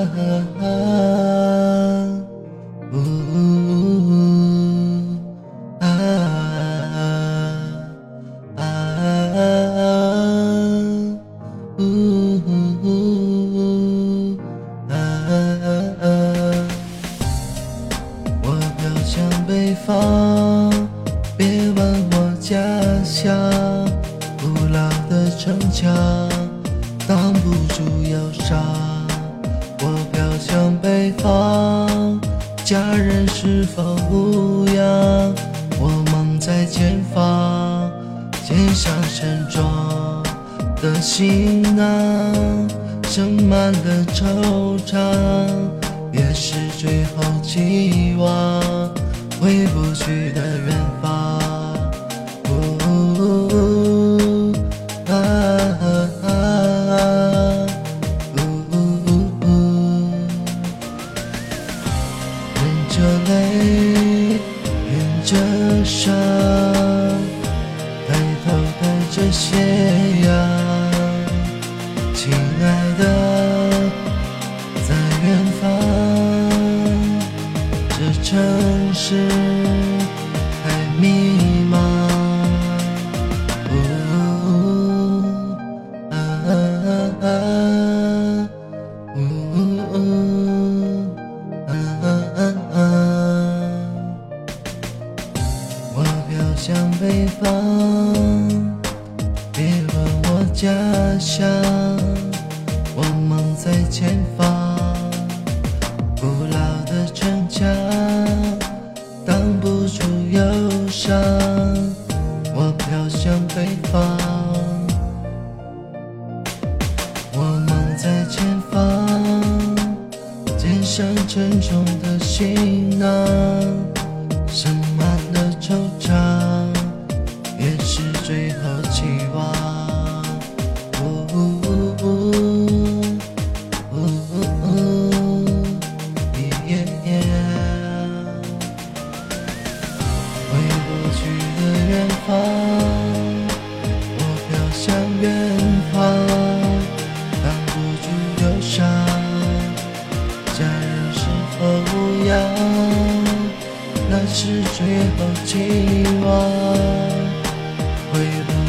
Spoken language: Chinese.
啊，呜，啊，啊，呜，啊，我飘向北方，别问我家乡，古老的城墙挡不住忧伤。北方，家人是否无恙？我梦在前方，肩上沉重的行囊，盛满了惆怅，也是最后期望，回不去的远着伤，抬头看着斜阳，亲爱的，在远方，这城市。向北方，别问我家乡，我梦在前方。古老的城墙挡不住忧伤，我飘向北方。我梦在前方，肩上沉重的行囊，盛满了惆怅，最后期望。呜呜呜呜呜耶耶回不去的远方，我飘向远方，挡不住忧伤。家人是否无恙？那是最后期望。play it.